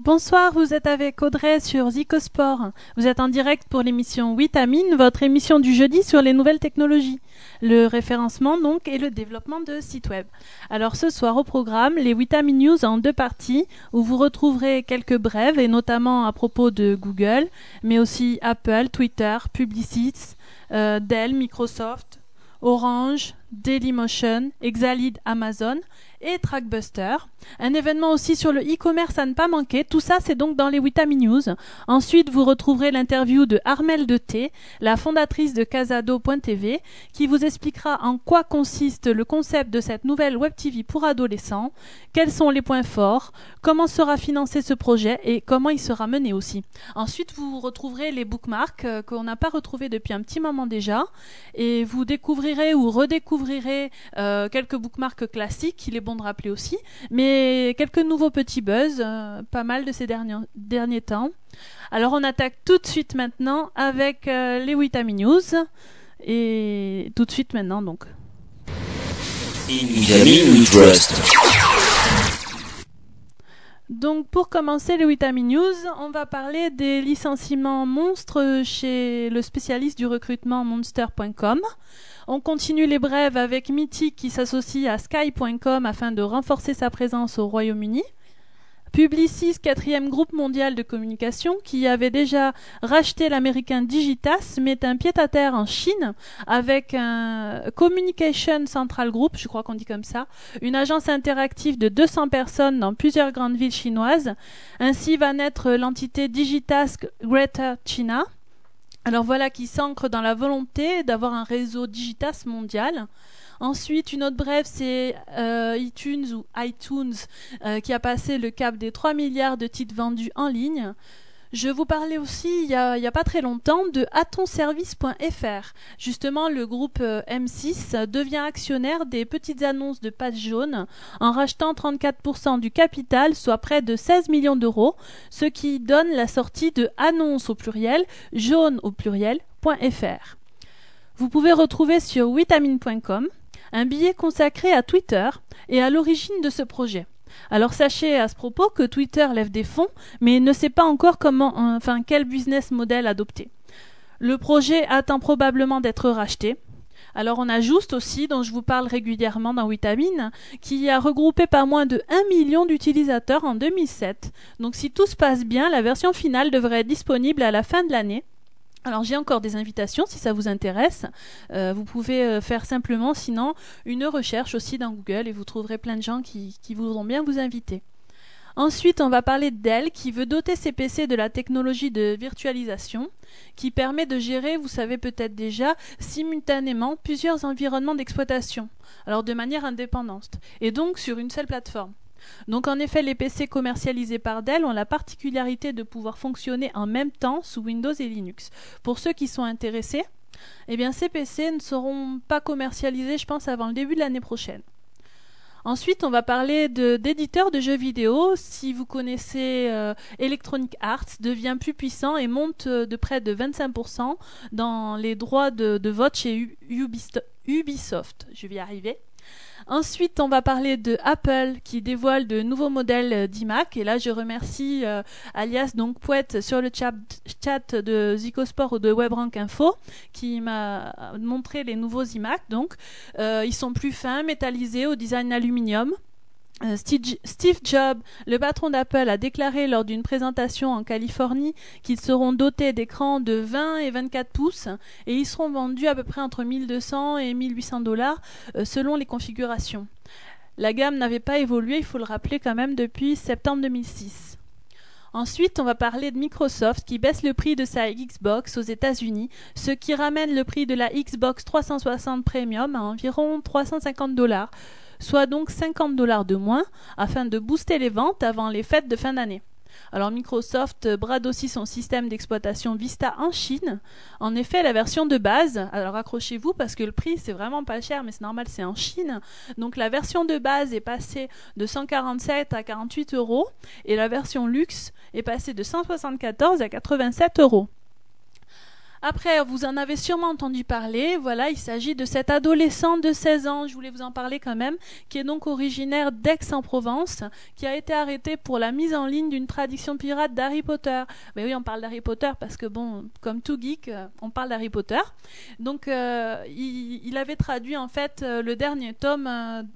Bonsoir, vous êtes avec Audrey sur Zicosport. Vous êtes en direct pour l'émission Vitamine, votre émission du jeudi sur les nouvelles technologies, le référencement donc et le développement de sites web. Alors ce soir au programme, les Vitamine News en deux parties où vous retrouverez quelques brèves et notamment à propos de Google, mais aussi Apple, Twitter, Publicis, euh, Dell, Microsoft, Orange, Dailymotion, Exalid, Amazon et Trackbuster. Un événement aussi sur le e-commerce à ne pas manquer. Tout ça, c'est donc dans les Witami News. Ensuite, vous retrouverez l'interview de Armel de T, la fondatrice de Casado.tv, qui vous expliquera en quoi consiste le concept de cette nouvelle Web TV pour adolescents, quels sont les points forts, comment sera financé ce projet et comment il sera mené aussi. Ensuite, vous retrouverez les bookmarks euh, qu'on n'a pas retrouvés depuis un petit moment déjà et vous découvrirez ou redécouvrirez euh, quelques bookmarks classiques, il est bon de rappeler aussi, mais quelques nouveaux petits buzz, euh, pas mal de ces derniers, derniers temps. Alors on attaque tout de suite maintenant avec euh, les Witami News. Et tout de suite maintenant donc. Donc pour commencer les Witami News, on va parler des licenciements monstres chez le spécialiste du recrutement monster.com. On continue les brèves avec Mythic qui s'associe à Sky.com afin de renforcer sa présence au Royaume-Uni. Publicis, quatrième groupe mondial de communication, qui avait déjà racheté l'américain Digitas, met un pied-à-terre en Chine avec un Communication Central Group, je crois qu'on dit comme ça, une agence interactive de 200 personnes dans plusieurs grandes villes chinoises. Ainsi va naître l'entité Digitask Greater China. Alors voilà qui s'ancre dans la volonté d'avoir un réseau digitas mondial. Ensuite, une autre brève, c'est euh, iTunes ou iTunes euh, qui a passé le cap des 3 milliards de titres vendus en ligne. Je vous parlais aussi il n'y a, pas très longtemps de atonservice.fr. Justement, le groupe euh, M6 devient actionnaire des petites annonces de pages jaunes en rachetant 34% du capital, soit près de 16 millions d'euros, ce qui donne la sortie de annonce au pluriel, jaune au pluriel.fr. Vous pouvez retrouver sur vitamine.com un billet consacré à Twitter et à l'origine de ce projet. Alors sachez à ce propos que Twitter lève des fonds, mais ne sait pas encore comment, enfin quel business model adopter. Le projet attend probablement d'être racheté. Alors on a Just aussi, dont je vous parle régulièrement dans Vitamine, qui a regroupé pas moins de 1 million d'utilisateurs en 2007. Donc si tout se passe bien, la version finale devrait être disponible à la fin de l'année. Alors j'ai encore des invitations si ça vous intéresse. Euh, vous pouvez euh, faire simplement sinon une recherche aussi dans Google et vous trouverez plein de gens qui, qui voudront bien vous inviter. Ensuite, on va parler Dell qui veut doter ses PC de la technologie de virtualisation qui permet de gérer, vous savez peut-être déjà, simultanément plusieurs environnements d'exploitation, alors de manière indépendante, et donc sur une seule plateforme. Donc en effet, les PC commercialisés par Dell ont la particularité de pouvoir fonctionner en même temps sous Windows et Linux. Pour ceux qui sont intéressés, eh ces PC ne seront pas commercialisés, je pense, avant le début de l'année prochaine. Ensuite, on va parler d'éditeurs de, jeux vidéo. Si vous connaissez euh, Electronic Arts, devient plus puissant et monte euh, de près de 25% dans les droits de, de vote chez Ubisoft. Je vais y arriver. Ensuite, on va parler de Apple qui dévoile de nouveaux modèles d'iMac. Et là, je remercie euh, alias donc Poète sur le chat, chat de Zicosport ou de WebRank Info qui m'a montré les nouveaux iMac. Donc, euh, ils sont plus fins, métallisés au design aluminium. Euh, Steve Jobs, le patron d'Apple, a déclaré lors d'une présentation en Californie qu'ils seront dotés d'écrans de 20 et 24 pouces et ils seront vendus à peu près entre 1200 et 1800 dollars euh, selon les configurations. La gamme n'avait pas évolué, il faut le rappeler quand même, depuis septembre 2006. Ensuite, on va parler de Microsoft qui baisse le prix de sa Xbox aux États-Unis, ce qui ramène le prix de la Xbox 360 Premium à environ 350 dollars soit donc 50 dollars de moins, afin de booster les ventes avant les fêtes de fin d'année. Alors Microsoft brade aussi son système d'exploitation Vista en Chine. En effet, la version de base, alors accrochez-vous parce que le prix c'est vraiment pas cher, mais c'est normal, c'est en Chine. Donc la version de base est passée de 147 à 48 euros et la version luxe est passée de 174 à 87 euros. Après, vous en avez sûrement entendu parler. Voilà, il s'agit de cet adolescent de 16 ans, je voulais vous en parler quand même, qui est donc originaire d'Aix-en-Provence, qui a été arrêté pour la mise en ligne d'une traduction pirate d'Harry Potter. Mais oui, on parle d'Harry Potter parce que bon, comme tout geek, euh, on parle d'Harry Potter. Donc, euh, il, avait traduit en fait euh, le dernier tome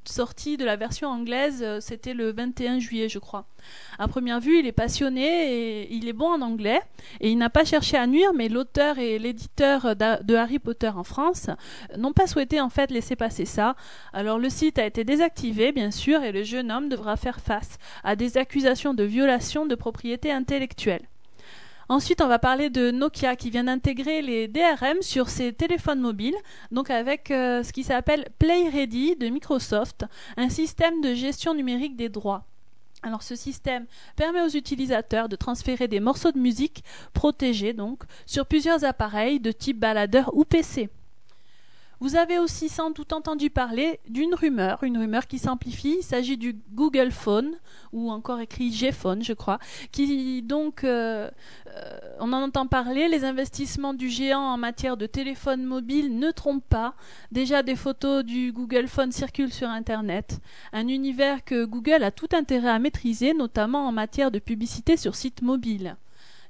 sorti de la version anglaise. C'était le 21 juillet, je crois. À première vue, il est passionné et il est bon en anglais. Et il n'a pas cherché à nuire, mais l'auteur et l'éditeur de Harry Potter en France n'ont pas souhaité en fait laisser passer ça. Alors le site a été désactivé, bien sûr, et le jeune homme devra faire face à des accusations de violation de propriété intellectuelle. Ensuite, on va parler de Nokia qui vient d'intégrer les DRM sur ses téléphones mobiles, donc avec euh, ce qui s'appelle PlayReady de Microsoft, un système de gestion numérique des droits. Alors ce système permet aux utilisateurs de transférer des morceaux de musique protégés donc sur plusieurs appareils de type baladeur ou PC. Vous avez aussi sans doute entendu parler d'une rumeur, une rumeur qui s'amplifie. Il s'agit du Google Phone, ou encore écrit G-Phone, je crois, qui donc, euh, euh, on en entend parler. Les investissements du géant en matière de téléphone mobile ne trompent pas. Déjà, des photos du Google Phone circulent sur Internet. Un univers que Google a tout intérêt à maîtriser, notamment en matière de publicité sur site mobile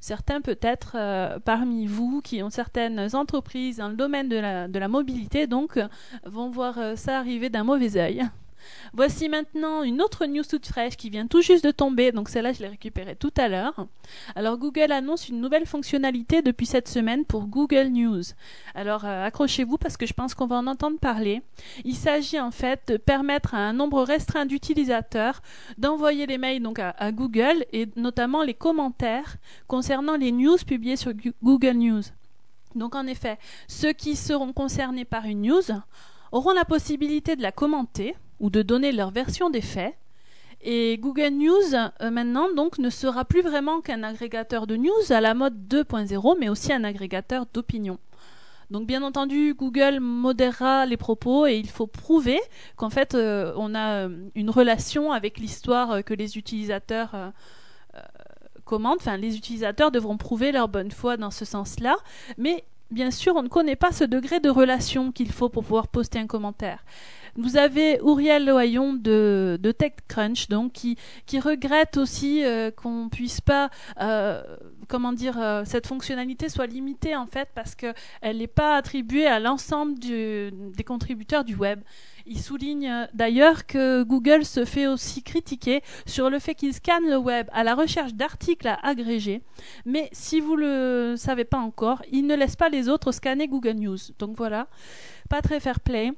certains peut-être euh, parmi vous qui ont certaines entreprises dans le domaine de la, de la mobilité, donc, vont voir euh, ça arriver d'un mauvais œil. Voici maintenant une autre news toute fraîche qui vient tout juste de tomber, donc celle-là je l'ai récupérée tout à l'heure. Alors Google annonce une nouvelle fonctionnalité depuis cette semaine pour Google News. Alors euh, accrochez-vous parce que je pense qu'on va en entendre parler. Il s'agit en fait de permettre à un nombre restreint d'utilisateurs d'envoyer les mails donc à, à Google et notamment les commentaires concernant les news publiées sur Google News. Donc en effet, ceux qui seront concernés par une news auront la possibilité de la commenter ou de donner leur version des faits. Et Google News euh, maintenant donc ne sera plus vraiment qu'un agrégateur de news à la mode 2.0, mais aussi un agrégateur d'opinion. Donc bien entendu, Google modérera les propos et il faut prouver qu'en fait euh, on a euh, une relation avec l'histoire que les utilisateurs commandent. Enfin, les utilisateurs devront prouver leur bonne foi dans ce sens-là, mais bien sûr, on ne connaît pas ce degré de relation qu'il faut pour pouvoir poster un commentaire. Vous avez Uriel Loyon de, de TechCrunch, donc qui, regrette aussi euh, qu'on puisse pas, euh, comment dire, euh, cette fonctionnalité soit limitée en fait parce qu'elle n'est pas attribuée à l'ensemble des contributeurs du web. Il souligne d'ailleurs que Google se fait aussi critiquer sur le fait qu'il scanne le web à la recherche d'articles à agréger, mais si vous le savez pas encore, il ne laisse pas les autres scanner Google News. Donc voilà, pas très fair play.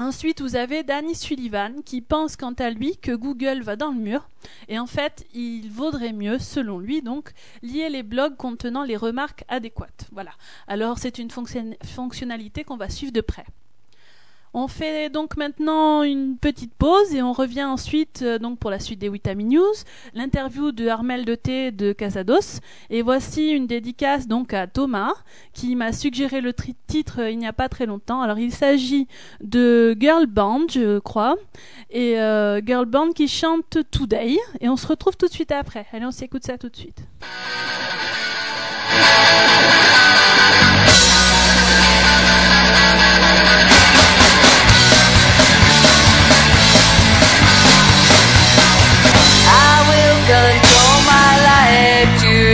Ensuite, vous avez Danny Sullivan qui pense quant à lui que Google va dans le mur et en fait, il vaudrait mieux, selon lui donc, lier les blogs contenant les remarques adéquates. Voilà. Alors, c'est une fonctionnalité qu'on va suivre de près. On fait donc maintenant une petite pause et on revient ensuite euh, donc pour la suite des Vitamin News, l'interview de Armel de T de Casados et voici une dédicace donc à Thomas qui m'a suggéré le titre euh, il n'y a pas très longtemps. Alors il s'agit de Girl Band je crois et euh, Girl Band qui chante Today et on se retrouve tout de suite après. Allez on s'écoute ça tout de suite.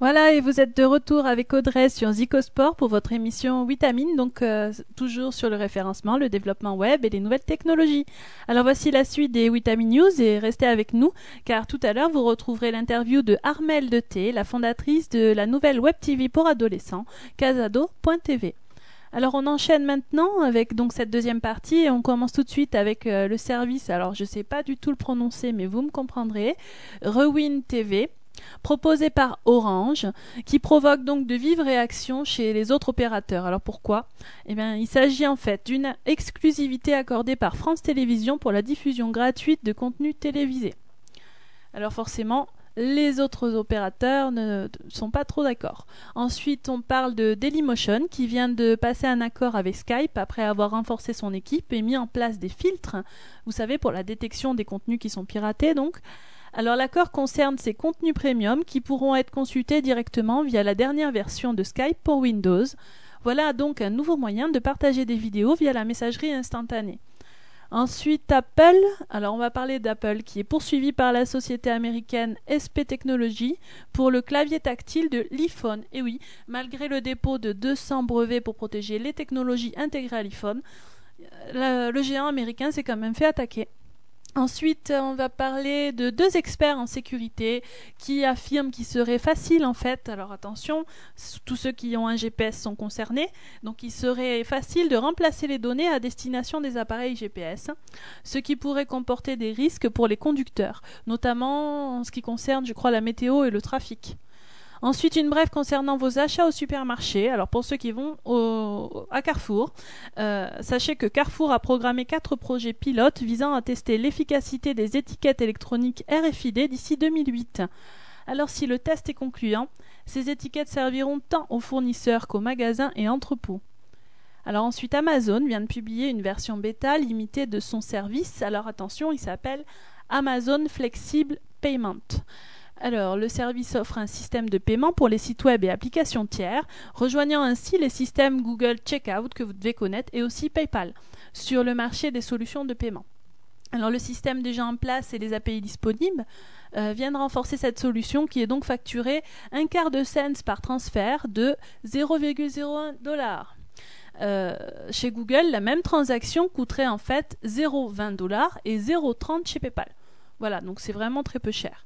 Voilà, et vous êtes de retour avec Audrey sur Zicosport pour votre émission Vitamine, donc euh, toujours sur le référencement, le développement web et les nouvelles technologies. Alors voici la suite des Vitamine News et restez avec nous car tout à l'heure vous retrouverez l'interview de Armelle de T, la fondatrice de la nouvelle web TV pour adolescents, casado.tv. Alors on enchaîne maintenant avec donc cette deuxième partie et on commence tout de suite avec euh, le service. Alors je ne sais pas du tout le prononcer mais vous me comprendrez. Rewin TV proposé par Orange, qui provoque donc de vives réactions chez les autres opérateurs. Alors pourquoi? Eh bien, il s'agit en fait d'une exclusivité accordée par France Télévisions pour la diffusion gratuite de contenus télévisés. Alors forcément, les autres opérateurs ne sont pas trop d'accord. Ensuite, on parle de Dailymotion qui vient de passer un accord avec Skype après avoir renforcé son équipe et mis en place des filtres, vous savez, pour la détection des contenus qui sont piratés donc. Alors l'accord concerne ces contenus premium qui pourront être consultés directement via la dernière version de Skype pour Windows. Voilà donc un nouveau moyen de partager des vidéos via la messagerie instantanée. Ensuite, Apple. Alors, on va parler d'Apple qui est poursuivi par la société américaine SP Technology pour le clavier tactile de l'iPhone. Et oui, malgré le dépôt de 200 brevets pour protéger les technologies intégrées à l'iPhone, le géant américain s'est quand même fait attaquer. Ensuite, on va parler de deux experts en sécurité qui affirment qu'il serait facile en fait, alors attention, tous ceux qui ont un GPS sont concernés, donc il serait facile de remplacer les données à destination des appareils GPS, ce qui pourrait comporter des risques pour les conducteurs, notamment en ce qui concerne, je crois, la météo et le trafic. Ensuite, une brève concernant vos achats au supermarché. Alors pour ceux qui vont à Carrefour, euh, sachez que Carrefour a programmé quatre projets pilotes visant à tester l'efficacité des étiquettes électroniques RFID d'ici 2008. Alors si le test est concluant, ces étiquettes serviront tant aux fournisseurs qu'aux magasins et entrepôts. Alors ensuite, Amazon vient de publier une version bêta limitée de son service. Alors attention, il s'appelle Amazon Flexible Payment. Alors, le service offre un système de paiement pour les sites web et applications tiers, rejoignant ainsi les systèmes Google Checkout que vous devez connaître et aussi PayPal sur le marché des solutions de paiement. Alors, le système déjà en place et les API disponibles euh, viennent renforcer cette solution qui est donc facturée un quart de cents par transfert de 0,01 dollars. Euh, chez Google, la même transaction coûterait en fait 0,20 dollars et 0,30 chez PayPal. Voilà, donc c'est vraiment très peu cher.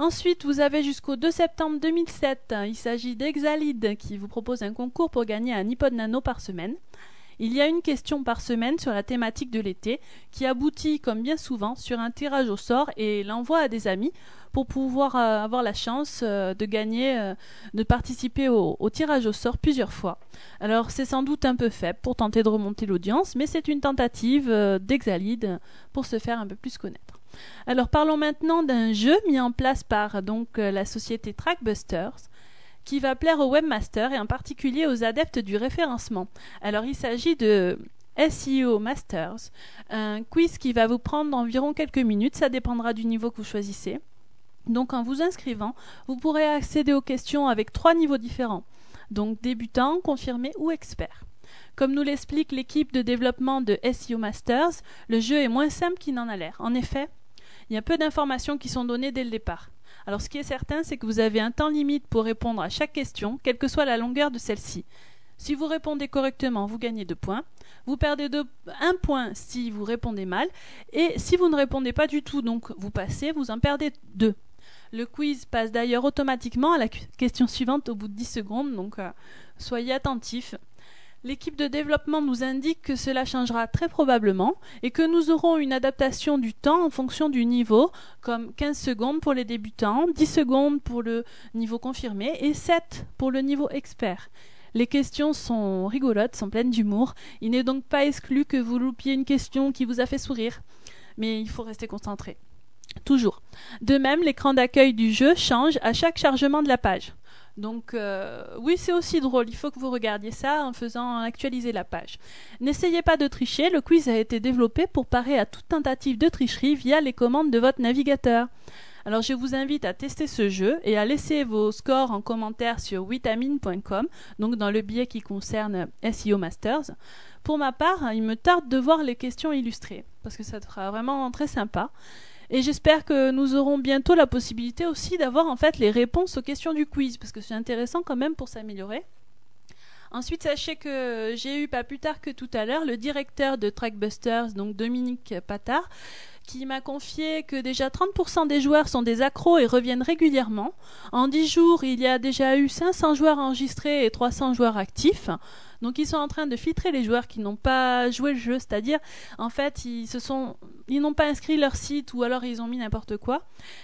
Ensuite, vous avez jusqu'au 2 septembre 2007. Il s'agit d'Exalid qui vous propose un concours pour gagner un iPod Nano par semaine. Il y a une question par semaine sur la thématique de l'été qui aboutit, comme bien souvent, sur un tirage au sort et l'envoi à des amis pour pouvoir euh, avoir la chance euh, de gagner, euh, de participer au, au, tirage au sort plusieurs fois. Alors c'est sans doute un peu faible pour tenter de remonter l'audience, mais c'est une tentative d'Exalid pour se faire un peu plus connaître. Alors parlons maintenant d'un jeu mis en place par donc euh, la société Trackbusters qui va plaire aux webmasters et en particulier aux adeptes du référencement. Alors il s'agit de SEO Masters, un quiz qui va vous prendre environ quelques minutes, ça dépendra du niveau que vous choisissez. Donc en vous inscrivant, vous pourrez accéder aux questions avec trois niveaux différents, donc débutant, confirmé ou expert. Comme nous l'explique l'équipe de développement de SEO Masters, le jeu est moins simple qu'il n'en a l'air. En effet, il y a peu d'informations qui sont données dès le départ. Alors ce qui est certain, c'est que vous avez un temps limite pour répondre à chaque question, quelle que soit la longueur de celle-ci. Si vous répondez correctement, vous gagnez 2 points. Vous perdez 1 point si vous répondez mal. Et si vous ne répondez pas du tout, donc vous passez, vous en perdez 2. Le quiz passe d'ailleurs automatiquement à la question suivante au bout de 10 secondes, donc euh, soyez attentifs. L'équipe de développement nous indique que cela changera très probablement et que nous aurons une adaptation du temps en fonction du niveau, comme 15 secondes pour les débutants, 10 secondes pour le niveau confirmé et 7 pour le niveau expert. Les questions sont rigolotes, sont pleines d'humour. Il n'est donc pas exclu que vous loupiez une question qui vous a fait sourire. Mais il faut rester concentré. Toujours. De même, l'écran d'accueil du jeu change à chaque chargement de la page. Donc euh, oui, c'est aussi drôle. Il faut que vous regardiez ça en faisant actualiser la page. N'essayez pas de tricher. Le quiz a été développé pour parer à toute tentative de tricherie via les commandes de votre navigateur. Alors je vous invite à tester ce jeu et à laisser vos scores en commentaire sur vitamine.com, donc dans le billet qui concerne SEO Masters. Pour ma part, il me tarde de voir les questions illustrées, parce que ça sera vraiment très sympa. Et j'espère que nous aurons bientôt la possibilité aussi d'avoir en fait les réponses aux questions du quiz, parce que c'est intéressant quand même pour s'améliorer. Ensuite, sachez que j'ai eu pas plus tard que tout à l'heure le directeur de Trackbusters, donc Dominique Patard, qui m'a confié que déjà 30% des joueurs sont des accros et reviennent régulièrement. En 10 jours, il y a déjà eu 500 joueurs enregistrés et 300 joueurs actifs. Donc ils sont en train de filtrer les joueurs qui n'ont pas joué le jeu, c'est-à-dire en fait ils ils n'ont pas inscrit leur site ou alors ils ont mis n'importe quoi.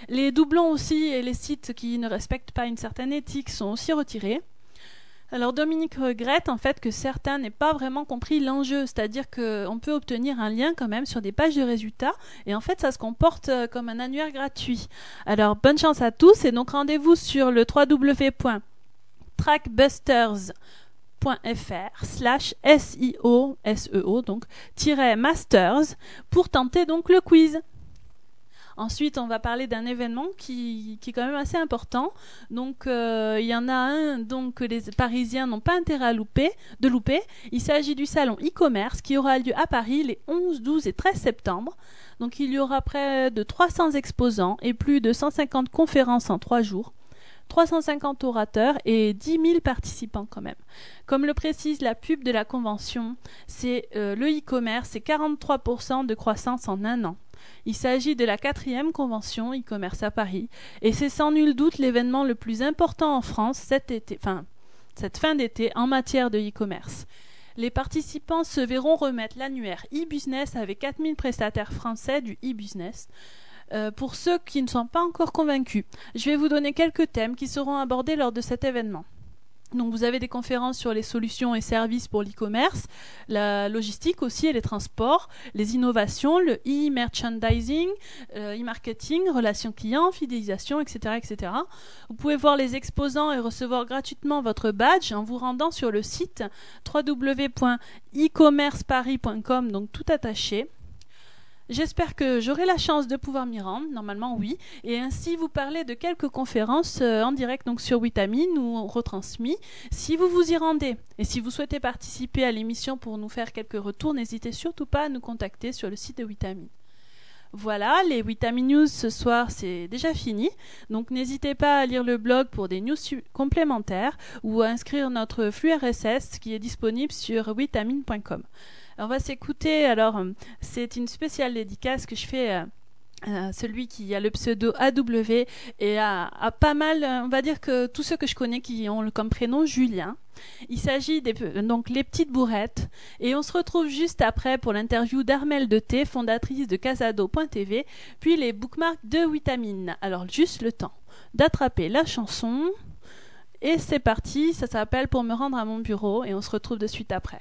Les doublons aussi et les sites qui ne respectent pas une certaine éthique sont aussi retirés. Alors Dominique regrette en fait que certains n'aient pas vraiment compris l'enjeu, c'est-à-dire qu'on peut obtenir un lien quand même sur des pages de résultats et en fait ça se comporte euh, comme un annuaire gratuit. Alors bonne chance à tous et donc rendez-vous sur le www.trackbusters.fr slash SEO, SEO donc masters pour tenter donc le quiz. Ensuite, on va parler d'un événement qui, est quand même assez important. Donc, euh, il y en a un donc, que les Parisiens n'ont pas intérêt à louper. Il s'agit du salon e-commerce qui aura lieu à Paris les 11, 12 et 13 septembre. Donc, il y aura près de 300 exposants et plus de 150 conférences en trois jours. 350 orateurs et 10 000 participants quand même. Comme le précise la pub de la convention, c'est euh, le e-commerce, c'est 43% de croissance en un an. Il s'agit de la quatrième convention e-commerce à Paris et c'est sans nul doute l'événement le plus important en France cette fin d'été en matière de e-commerce. Les participants se verront remettre l'annuaire e-business avec 4000 prestataires français du e-business. Euh, pour ceux qui ne sont pas encore convaincus, je vais vous donner quelques thèmes qui seront abordés lors de cet événement. Donc vous avez des conférences sur les solutions et services pour l'e-commerce, la logistique aussi et les transports, les innovations, le e-merchandising, euh, e-marketing, relations clients, fidélisation, etc., etc. Vous pouvez voir les exposants et recevoir gratuitement votre badge en vous rendant sur le site www.ecommerceparis.com, donc tout attaché. J'espère que j'aurai la chance de pouvoir m'y rendre, normalement oui, et ainsi vous parler de quelques conférences euh, en direct donc sur Vitamine ou retransmis. Si vous vous y rendez et si vous souhaitez participer à l'émission pour nous faire quelques retours, n'hésitez surtout pas à nous contacter sur le site de Vitamine. Voilà, les Vitamine News ce soir c'est déjà fini, donc n'hésitez pas à lire le blog pour des news complémentaires ou à inscrire notre flux RSS qui est disponible sur vitamine.com on va s'écouter. Alors, euh, c'est une spéciale dédicace que je fais. à celui qui a le pseudo AW et a, pas mal, euh, on va dire que tous ceux que je connais qui ont comme prénom Julien. Il s'agit donc les petites bourrettes et on se retrouve juste après pour l'interview d'Armel de T, fondatrice de Casado.tv, puis les bookmarks de Vitamine. Alors juste le temps d'attraper la chanson et c'est parti, ça s'appelle Pour me rendre à mon bureau et on se retrouve de suite après.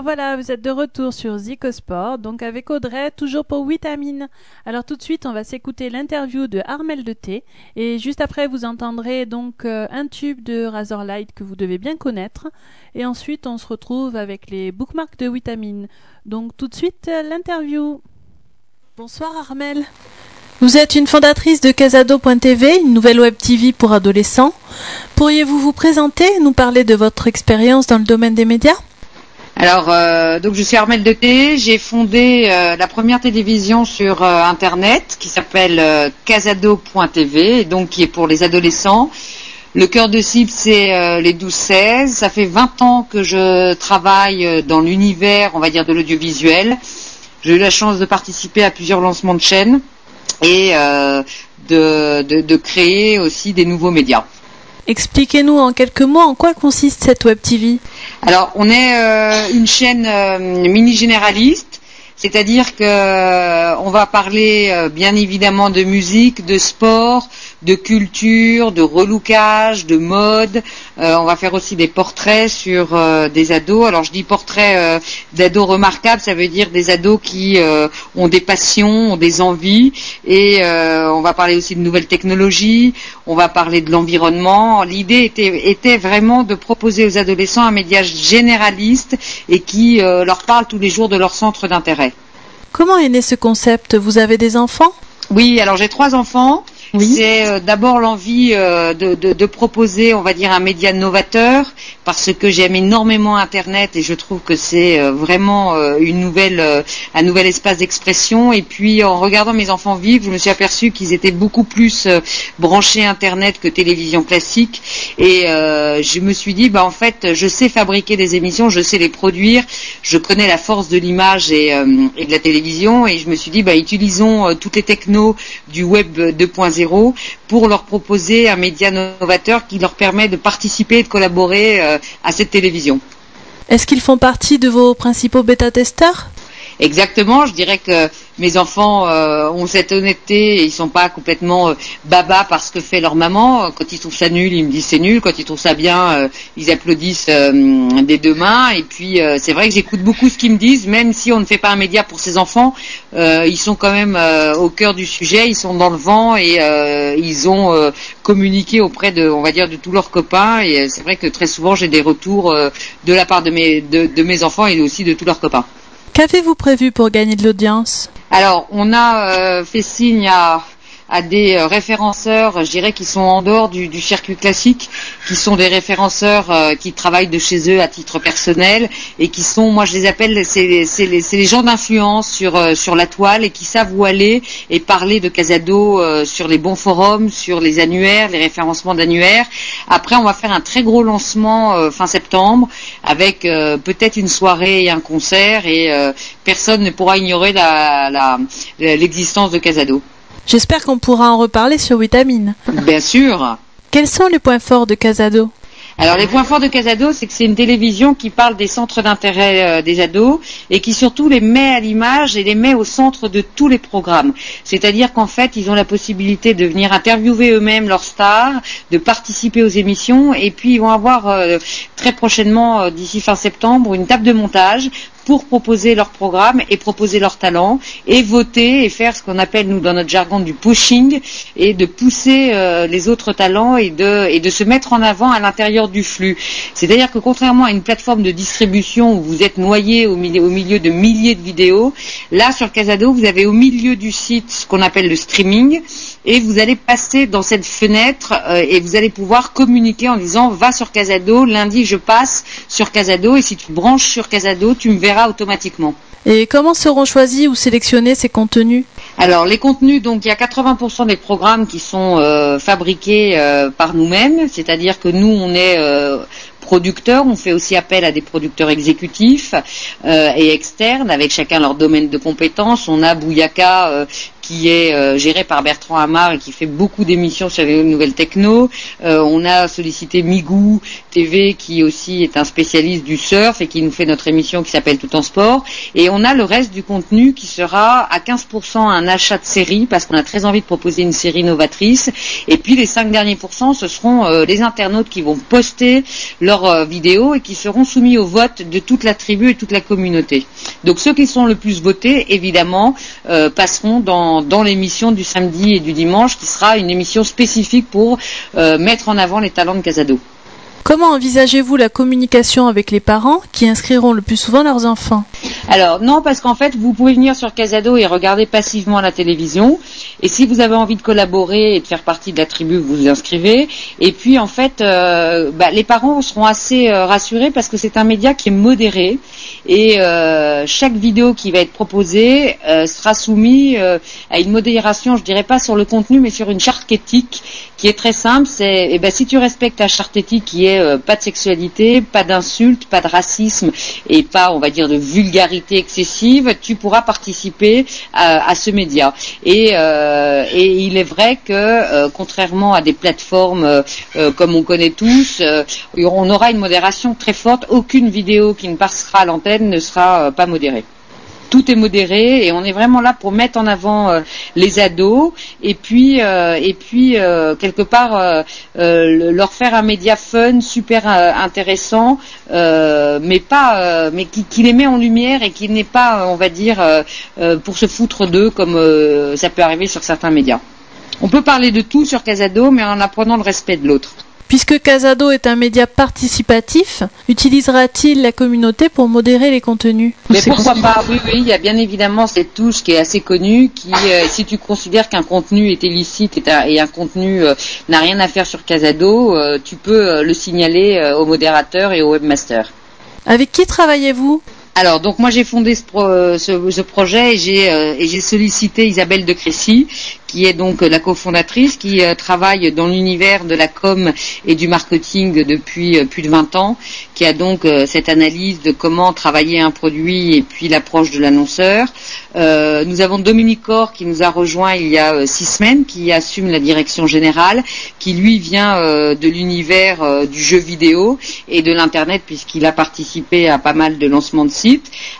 Alors voilà, vous êtes de retour sur Zicosport, donc avec Audrey, toujours pour Vitamine. Alors tout de suite, on va s'écouter l'interview de Armel de T. Et juste après, vous entendrez donc euh, un tube de Razorlight que vous devez bien connaître. Et ensuite, on se retrouve avec les bookmarks de Vitamine. Donc tout de suite, euh, l'interview. Bonsoir Armel. Vous êtes une fondatrice de Casado.tv, une nouvelle web TV pour adolescents. Pourriez-vous vous présenter et nous parler de votre expérience dans le domaine des médias? Alors, euh, donc je suis Armelle de T. J'ai fondé euh, la première télévision sur euh, Internet qui s'appelle casado.tv, donc qui est pour les adolescents. Le cœur de cible, c'est les 12-16. Ça fait 20 ans que je travaille dans l'univers, on va dire, de l'audiovisuel. J'ai eu la chance de participer à plusieurs lancements de chaînes et de, de créer aussi des nouveaux médias. Expliquez-nous en quelques mots en quoi consiste cette web TV. Alors, on est euh, une chaîne euh, mini généraliste, c'est-à-dire que euh, va parler bien évidemment de musique, de sport, de culture, de relookage, de mode. Euh, on va faire aussi des portraits sur euh, des ados. Alors je dis portraits euh, d'ados remarquables, ça veut dire des ados qui ont des passions, ont des envies. Et on va parler aussi de nouvelles technologies. On va parler de l'environnement. L'idée était, était vraiment de proposer aux adolescents un média généraliste et qui leur parle tous les jours de leur centre d'intérêt. Comment est né ce concept? Vous avez des enfants? Oui, alors j'ai trois enfants. C'est euh, d'abord l'envie euh, de, proposer, on va dire, un média novateur, parce que j'aime énormément Internet et je trouve que c'est euh, vraiment une nouvelle, un nouvel espace d'expression. Et puis, en regardant mes enfants vivre, je me suis aperçu qu'ils étaient beaucoup plus branchés Internet que télévision classique. Et je me suis dit, bah en fait, je sais fabriquer des émissions, je sais les produire, je connais la force de l'image et, et, de la télévision, et je me suis dit, bah utilisons toutes les technos du web 2.0 pour leur proposer un média novateur qui leur permet de participer et de collaborer euh, à cette télévision. Est-ce qu'ils font partie de vos principaux bêta-testeurs? Exactement, je dirais que mes enfants euh, ont cette honnêteté et ils sont pas complètement euh, baba parce que fait leur maman. Quand ils trouvent ça nul, ils me disent c'est nul. Quand ils trouvent ça bien, euh, ils applaudissent des deux mains. Et puis c'est vrai que j'écoute beaucoup ce qu'ils me disent, même si on ne fait pas un média pour ses enfants, ils sont quand même au cœur du sujet, ils sont dans le vent et ils ont communiqué auprès de, on va dire, de tous leurs copains. Et c'est vrai que très souvent j'ai des retours de la part de mes enfants et aussi de tous leurs copains. Qu'avez-vous prévu pour gagner de l'audience? Alors, on a euh, fait signe à à des euh, référenceurs, je dirais, qui sont en dehors du, circuit classique, qui sont des référenceurs euh, qui travaillent de chez eux à titre personnel et qui sont, moi je les appelle, c'est les, gens d'influence sur, euh, sur la toile et qui savent où aller et parler de Casado sur les bons forums, sur les annuaires, les référencements d'annuaires. Après, on va faire un très gros lancement fin septembre avec peut-être une soirée et un concert et personne ne pourra ignorer l'existence de Casado. J'espère qu'on pourra en reparler sur Vitamine. Bien sûr. Quels sont les points forts de Casado? Alors les points forts de Casado, c'est que c'est une télévision qui parle des centres d'intérêt euh, des ados et qui surtout les met à l'image et les met au centre de tous les programmes. C'est-à-dire qu'en fait, ils ont la possibilité de venir interviewer eux-mêmes leurs stars, de participer aux émissions et puis ils vont avoir euh, très prochainement, euh, d'ici fin septembre, une table de montage pour proposer leur programme et proposer leur talent et voter et faire ce qu'on appelle nous dans notre jargon du pushing et de pousser euh, les autres talents et de et de se mettre en avant à l'intérieur du flux. C'est-à-dire que contrairement à une plateforme de distribution où vous êtes noyé au milieu, au milieu de milliers de vidéos, là sur Casado vous avez au milieu du site ce qu'on appelle le streaming et vous allez passer dans cette fenêtre euh, et vous allez pouvoir communiquer en disant va sur Casado, lundi je passe sur Casado et si tu branches sur Casado, tu me verras automatiquement. Et comment seront choisis ou sélectionnés ces contenus? Alors les contenus, donc il y a 80% des programmes qui sont euh, fabriqués euh, par nous-mêmes, c'est-à-dire que nous on est producteurs, on fait aussi appel à des producteurs exécutifs et externes avec chacun leur domaine de compétences. On a Bouyaka qui est euh, géré par Bertrand Hamar et qui fait beaucoup d'émissions sur les nouvelles techno. Euh, on a sollicité Migou TV qui aussi est un spécialiste du surf et qui nous fait notre émission qui s'appelle Tout en sport. Et on a le reste du contenu qui sera à 15% un achat de série parce qu'on a très envie de proposer une série novatrice. Et puis les 5 derniers pourcents, ce seront euh, les internautes qui vont poster leurs vidéos et qui seront soumis au vote de toute la tribu et toute la communauté. Donc ceux qui sont le plus votés, évidemment, passeront dans dans, l'émission du samedi et du dimanche qui sera une émission spécifique pour euh, mettre en avant les talents de Casado. Comment envisagez-vous la communication avec les parents qui inscriront le plus souvent leurs enfants? Alors non, parce qu'en fait, vous pouvez venir sur Casado et regarder passivement la télévision. Et si vous avez envie de collaborer et de faire partie de la tribu, vous vous inscrivez. Et puis en fait, euh, bah, les parents seront assez euh, rassurés parce que c'est un média qui est modéré et euh, chaque vidéo qui va être proposée sera soumise à une modération, je dirais pas sur le contenu, mais sur une charte éthique qui est très simple. C'est eh ben, si tu respectes la charte éthique qui est euh, pas de sexualité, pas d'insultes, pas de racisme et pas, on va dire, de vulgarité excessive, tu pourras participer à, ce média. Et, euh, et, il est vrai que, euh, contrairement à des plateformes comme on connaît tous, on aura une modération très forte. Aucune vidéo qui ne passera à l'antenne ne sera pas modérée tout est modéré et on est vraiment là pour mettre en avant euh, les ados et puis euh, et puis euh, quelque part leur faire un média fun super intéressant mais pas mais qui, qui, les met en lumière et qui n'est pas on va dire pour se foutre d'eux comme ça peut arriver sur certains médias. On peut parler de tout sur Casado mais en apprenant le respect de l'autre. Puisque Casado est un média participatif, utilisera-t-il la communauté pour modérer les contenus Mais pourquoi pas Oui, oui, il y a bien évidemment cette touche qui est assez connue, qui, euh, si tu considères qu'un contenu est illicite et, un, et un contenu euh, n'a rien à faire sur Casado, euh, tu peux le signaler au modérateur et au webmaster. Avec qui travaillez-vous? Alors donc moi j'ai fondé ce, projet et j'ai et j'ai sollicité Isabelle de Crécy qui est donc la cofondatrice, qui euh, travaille dans l'univers de la com et du marketing depuis euh, plus de 20 ans, qui a donc euh, cette analyse de comment travailler un produit et puis l'approche de l'annonceur. nous avons Dominique Corr qui nous a rejoint il y a six semaines, qui assume la direction générale, qui lui vient de l'univers du jeu vidéo et de l'internet puisqu'il a participé à pas mal de lancements de sites.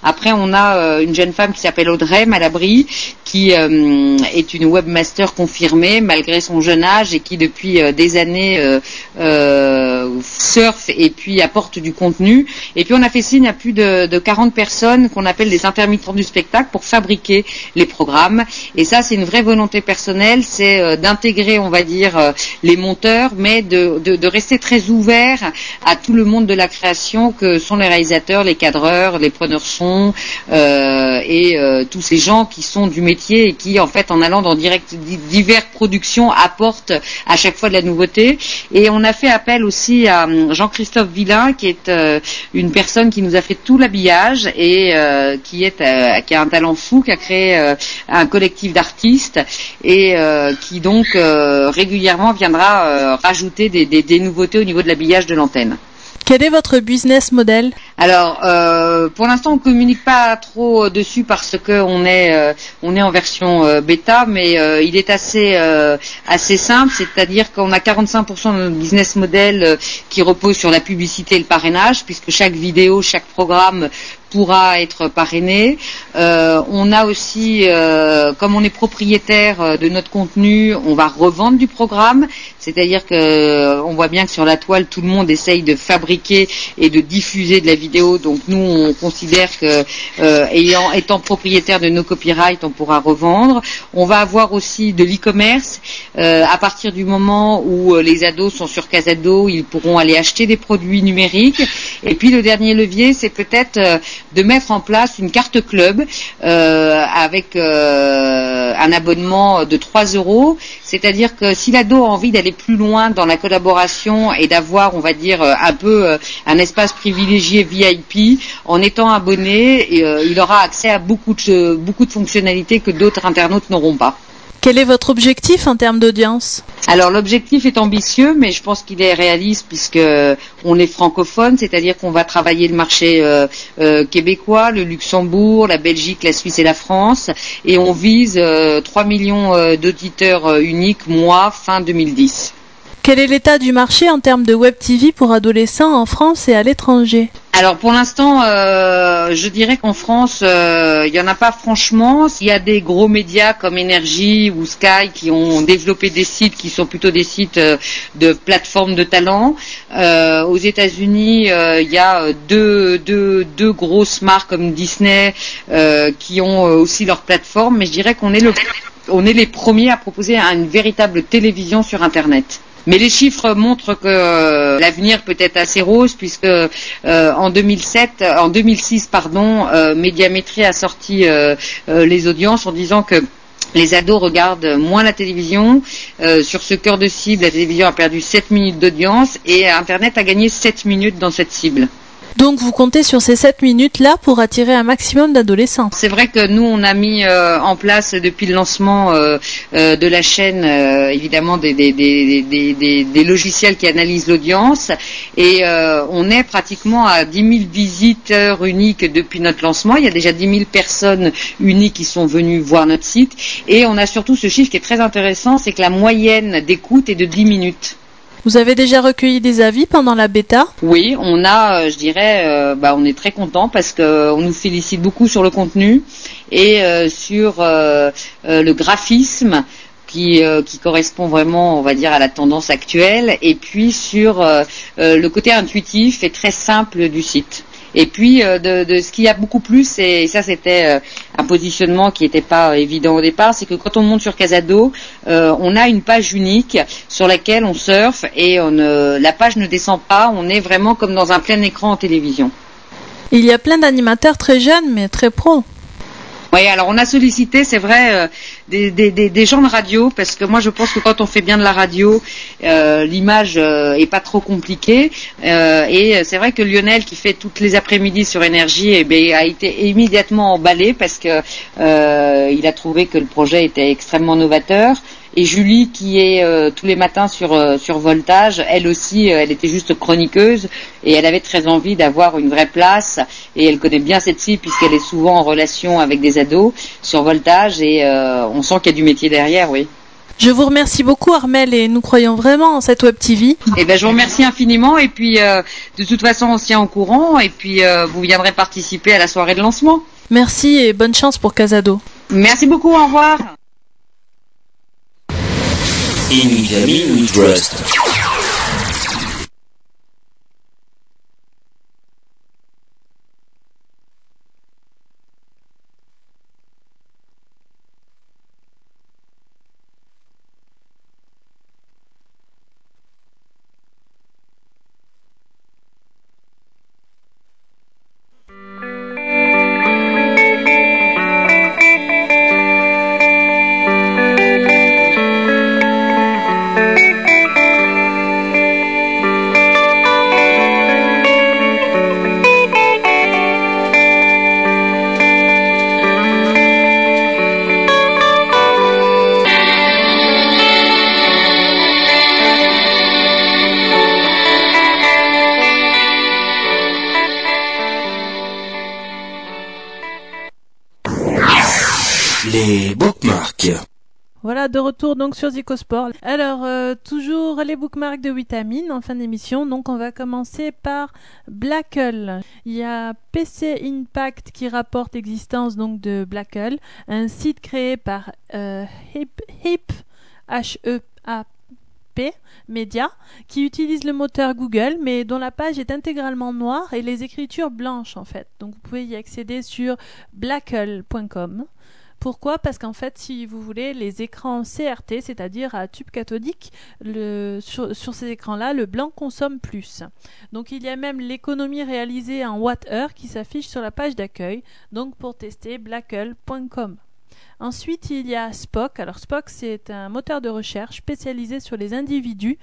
Après, on a une jeune femme qui s'appelle Audrey Malabry, qui est une webmaster master confirmé malgré son jeune âge et qui depuis euh, des années euh, euh, surfe et puis apporte du contenu. Et puis on a fait signe à plus de, de 40 personnes qu'on appelle des intermittents du spectacle pour fabriquer les programmes. Et ça c'est une vraie volonté personnelle, c'est d'intégrer on va dire les monteurs, mais de, de, de rester très ouvert à tout le monde de la création que sont les réalisateurs, les cadreurs, les preneurs son euh, et euh, tous ces gens qui sont du métier et qui en fait en allant dans direct diverses productions apportent à chaque fois de la nouveauté. Et on a fait appel aussi à hum, Jean-Christophe Villain, qui est euh, une personne qui nous a fait tout l'habillage et euh, euh, qui a un talent fou, qui a créé un collectif d'artistes et qui donc régulièrement viendra rajouter des nouveautés au niveau de l'habillage de l'antenne. Quel est votre business model? Alors, euh, pour l'instant, on communique pas trop dessus parce que on est euh, est en version euh, bêta, mais il est assez assez simple, c'est-à-dire qu'on a 45% de notre business model qui repose sur la publicité et le parrainage, puisque chaque vidéo, chaque programme pourra être parrainé. On a aussi, comme on est propriétaire de notre contenu, on va revendre du programme, c'est-à-dire que on voit bien que sur la toile, tout le monde essaye de fabriquer et de diffuser de la vidéo. Donc nous, on considère que, ayant étant propriétaire de nos copyrights, on pourra revendre. On va avoir aussi de l'e-commerce à partir du moment où les ados sont sur Casado, ils pourront aller acheter des produits numériques. Et puis le dernier levier, c'est peut-être de mettre en place une carte club euh, avec euh, un abonnement de 3 euros. C'est-à-dire que si l'ado a envie d'aller plus loin dans la collaboration et d'avoir, on va dire, un peu un espace privilégié VIP, en étant abonné, il aura accès à beaucoup de, beaucoup de fonctionnalités que d'autres internautes n'auront pas. Quel est votre objectif en termes d'audience Alors l'objectif est ambitieux, mais je pense qu'il est réaliste puisque on est francophone, c'est-à-dire qu'on va travailler le marché euh, euh, québécois, le Luxembourg, la Belgique, la Suisse et la France, et on vise 3 euh, millions d'auditeurs uniques mois fin 2010. Quel est l'état du marché en termes de web TV pour adolescents en France et à l'étranger? Alors pour l'instant, euh, je dirais qu'en France, euh, il n'y en a pas franchement. Il y a des gros médias comme Énergie ou Sky qui ont développé des sites qui sont plutôt des sites euh, de plateformes de talent. aux États-Unis, il y a deux, deux, deux, grosses marques comme Disney qui ont aussi leur plateforme, mais je dirais qu'on est, le, on est les premiers à proposer une véritable télévision sur Internet. Mais les chiffres montrent que euh, l'avenir peut être assez rose puisque euh, en 2007, en 2006 pardon, euh, Médiamétrie a sorti les audiences en disant que les ados regardent moins la télévision. sur ce cœur de cible, la télévision a perdu 7 minutes d'audience et Internet a gagné 7 minutes dans cette cible. Donc vous comptez sur ces 7 minutes-là pour attirer un maximum d'adolescents. C'est vrai que nous, on a mis euh, en place depuis le lancement euh, euh, de la chaîne, évidemment, des, des, logiciels qui analysent l'audience. Et on est pratiquement à 10 000 visiteurs uniques depuis notre lancement. Il y a déjà 10 000 personnes uniques qui sont venues voir notre site. Et on a surtout ce chiffre qui est très intéressant, c'est que la moyenne d'écoute est de 10 minutes. Vous avez déjà recueilli des avis pendant la bêta Oui, on a, euh, je dirais, euh, bah, on est très content parce qu'on euh, nous félicite beaucoup sur le contenu et sur le graphisme. Qui, qui, correspond vraiment, on va dire, à la tendance actuelle, et puis sur le côté intuitif et très simple du site. Et puis euh, de, de, ce qu'il y a beaucoup plus, et ça c'était euh, un positionnement qui n'était pas évident au départ, c'est que quand on monte sur Casado, euh, on a une page unique sur laquelle on surfe et la page ne descend pas, on est vraiment comme dans un plein écran en télévision. Il y a plein d'animateurs très jeunes mais très pros. Oui, alors on a sollicité, c'est vrai, euh, des, gens de radio, parce que moi je pense que quand on fait bien de la radio, euh, l'image euh, pas trop compliquée. Euh, et c'est vrai que Lionel, qui fait toutes les après-midi sur Énergie, eh bien, a été immédiatement emballé parce que il a trouvé que le projet était extrêmement novateur. Et Julie, qui est euh, tous les matins sur, euh, sur Voltage, elle aussi, euh, elle était juste chroniqueuse et elle avait très envie d'avoir une vraie place. Et elle connaît bien cette fille puisqu'elle est souvent en relation avec des ados sur Voltage et on sent qu'il y a du métier derrière, oui. Je vous remercie beaucoup Armel et nous croyons vraiment en cette Web TV. Eh ben, je vous remercie infiniment et puis de toute façon on se tient au courant et puis vous viendrez participer à la soirée de lancement. Merci et bonne chance pour Casado. Merci beaucoup, au revoir. In Vitamin We Trust. Retour donc sur Zicosport. Alors, euh, toujours les bookmarks de vitamines en fin d'émission. Donc, on va commencer par Blackle. Il y a PC Impact qui rapporte l'existence donc de Blackle, un site créé par euh, Hip, Hip H E A P Media qui utilise le moteur Google mais dont la page est intégralement noire et les écritures blanches en fait. Donc vous pouvez y accéder sur blackle.com. Pourquoi? Parce qu'en fait, si vous voulez, les écrans CRT, c'est-à-dire à tube cathodique, sur, ces écrans-là, le blanc consomme plus. Donc il y a même l'économie réalisée en watt-heure qui s'affiche sur la page d'accueil. Donc pour tester, blackle.com. Ensuite, il y a Spock. Alors Spock, c'est un moteur de recherche spécialisé sur les individus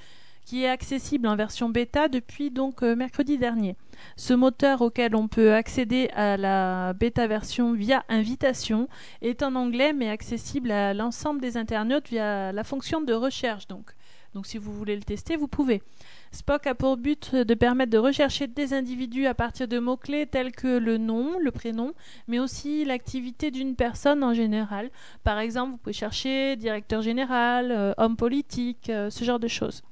qui est accessible en version bêta depuis donc euh, mercredi dernier. Ce moteur auquel on peut accéder à la bêta version via invitation est en anglais mais accessible à l'ensemble des internautes via la fonction de recherche donc. Donc si vous voulez le tester, vous pouvez. Spock a pour but de permettre de rechercher des individus à partir de mots-clés tels que le nom, le prénom, mais aussi l'activité d'une personne en général. Par exemple, vous pouvez chercher directeur général, euh, homme politique, euh, ce genre de choses.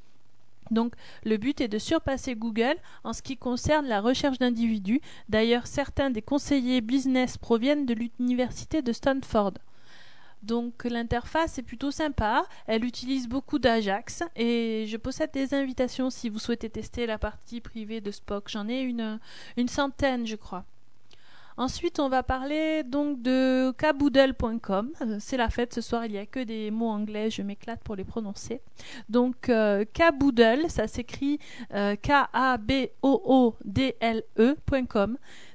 Donc le but est de surpasser Google en ce qui concerne la recherche d'individus. D'ailleurs, certains des conseillers business proviennent de l'université de Stanford. Donc l'interface est plutôt sympa, elle utilise beaucoup d'Ajax et je possède des invitations si vous souhaitez tester la partie privée de Spock. J'en ai une, une centaine je crois. Ensuite, on va parler donc de kaboodle.com. Euh, c'est la fête ce soir, il n'y a que des mots anglais, je m'éclate pour les prononcer. Donc euh, kaboodle, ça s'écrit euh, K-A-B-O-O-D-L-E.com.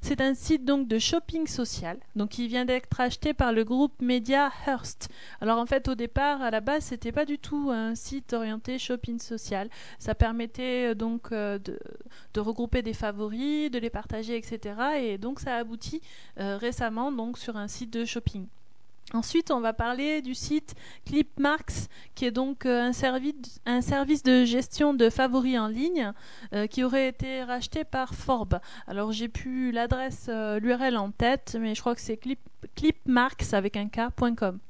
C'est un site donc de shopping social, donc qui vient d'être acheté par le groupe Media Hearst. Alors en fait au départ, à la base, c'était pas du tout un site orienté shopping social. Ça permettait donc de, de regrouper des favoris, de les partager, etc. Et donc ça aboutit euh, récemment donc sur un site de shopping. Ensuite, on va parler du site Clipmarks, qui est donc euh, un, service, de gestion de favoris en ligne euh, qui aurait été racheté par Forbes. Alors, j'ai plus l'adresse, l'URL en tête, mais je crois que c'est clip, clipmarks avec un K.com.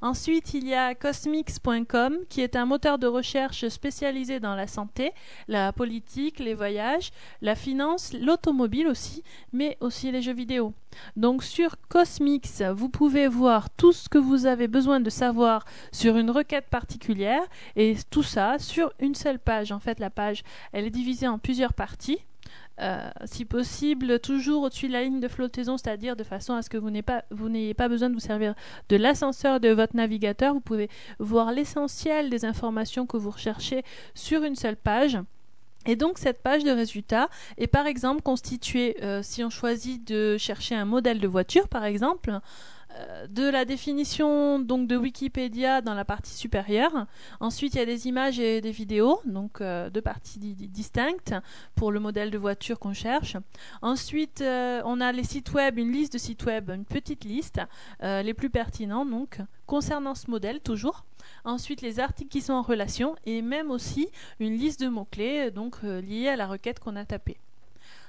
Ensuite, il y a cosmix.com qui est un moteur de recherche spécialisé dans la santé, la politique, les voyages, la finance, l'automobile aussi, mais aussi les jeux vidéo. Donc sur Cosmix, vous pouvez voir tout ce que vous avez besoin de savoir sur une requête particulière et tout ça sur une seule page. En fait, la page, elle est divisée en plusieurs parties. Euh, si possible, toujours au-dessus de la ligne de flottaison, c'est-à-dire de façon à ce que vous n'ayez pas, besoin de vous servir de l'ascenseur de votre navigateur. Vous pouvez voir l'essentiel des informations que vous recherchez sur une seule page. Et donc cette page de résultats est par exemple constituée, euh, si on choisit de chercher un modèle de voiture par exemple, de la définition donc de Wikipédia dans la partie supérieure. Ensuite, il y a des images et des vidéos, donc euh, deux parties distinctes pour le modèle de voiture qu'on cherche. Ensuite, euh, on a les sites web, une liste de sites web, une petite liste, les plus pertinents donc concernant ce modèle toujours. Ensuite, les articles qui sont en relation et même aussi une liste de mots-clés donc liés à la requête qu'on a tapée.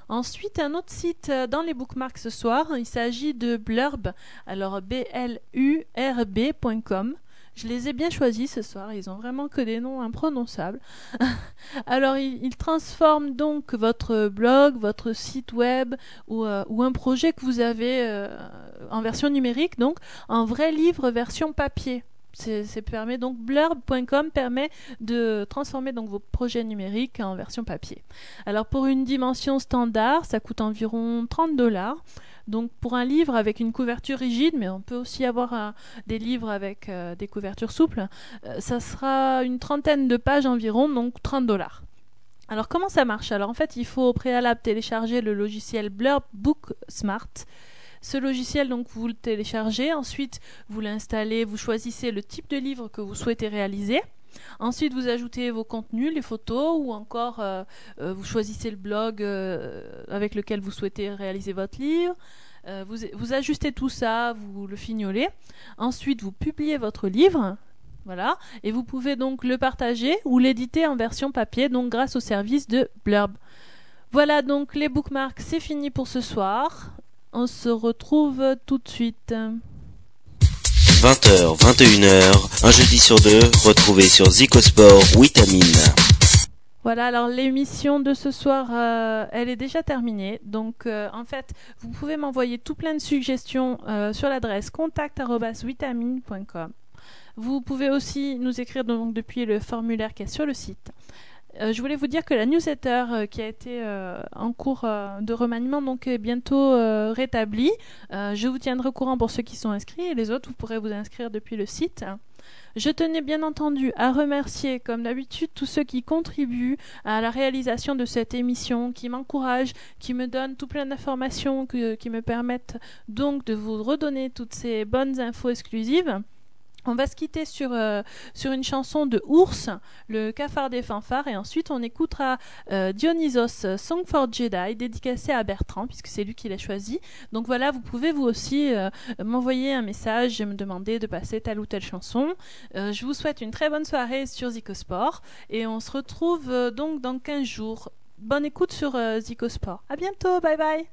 Ensuite, un autre site euh, dans les bookmarks ce soir, il s'agit de Blurb, alors B-L-U-R-B.com. Je les ai bien choisis ce soir, ils ont vraiment que des noms imprononçables. Alors, ils, transforment donc votre blog, votre site web ou, euh, un projet que vous avez euh, en version numérique, donc en vrai livre version papier. C'est permet donc blurb.com permet de transformer donc vos projets numériques en version papier. Alors pour une dimension standard, ça coûte environ 30 dollars. Donc pour un livre avec une couverture rigide, mais on peut aussi avoir des livres avec euh, des couvertures souples, euh, ça sera une trentaine de pages environ, donc 30 dollars. Alors comment ça marche? Alors en fait, il faut au préalable télécharger le logiciel Blurb Book Smart ce logiciel, donc, vous le téléchargez, ensuite vous l'installez, vous choisissez le type de livre que vous souhaitez réaliser. Ensuite, vous ajoutez vos contenus, les photos, ou encore euh, euh, vous choisissez le blog euh, avec lequel vous souhaitez réaliser votre livre. Vous, vous, ajustez tout ça, vous le fignolez. Ensuite, vous publiez votre livre. Voilà. Et vous pouvez donc le partager ou l'éditer en version papier, donc grâce au service de Blurb. Voilà donc les bookmarks, c'est fini pour ce soir. On se retrouve tout de suite. 20h, 21h, un jeudi sur deux, retrouvez sur Zicosport Vitamine. Voilà, alors l'émission de ce soir, euh, elle est déjà terminée. Donc, euh, en fait, vous pouvez m'envoyer tout plein de suggestions euh, sur l'adresse contact.vitamine.com. Vous pouvez aussi nous écrire donc depuis le formulaire qui est sur le site. Euh, je voulais vous dire que la newsletter euh, qui a été euh, en cours de remaniement donc est bientôt rétablie. je vous tiendrai au courant pour ceux qui sont inscrits et les autres vous pourrez vous inscrire depuis le site. Je tenais bien entendu à remercier, comme d'habitude, tous ceux qui contribuent à la réalisation de cette émission, qui m'encouragent, qui me donnent tout plein d'informations, qui me permettent donc de vous redonner toutes ces bonnes infos exclusives. On va se quitter sur, euh, sur une chanson de Ours, le cafard des fanfares, et ensuite on écoutera euh, Dionysos Song for Jedi, dédicacé à Bertrand, puisque c'est lui qui l'a choisi. Donc voilà, vous pouvez vous aussi euh, m'envoyer un message et me demander de passer telle ou telle chanson. je vous souhaite une très bonne soirée sur Zicosport, et on se retrouve donc dans 15 jours. Bonne écoute sur Zicosport. À bientôt, bye bye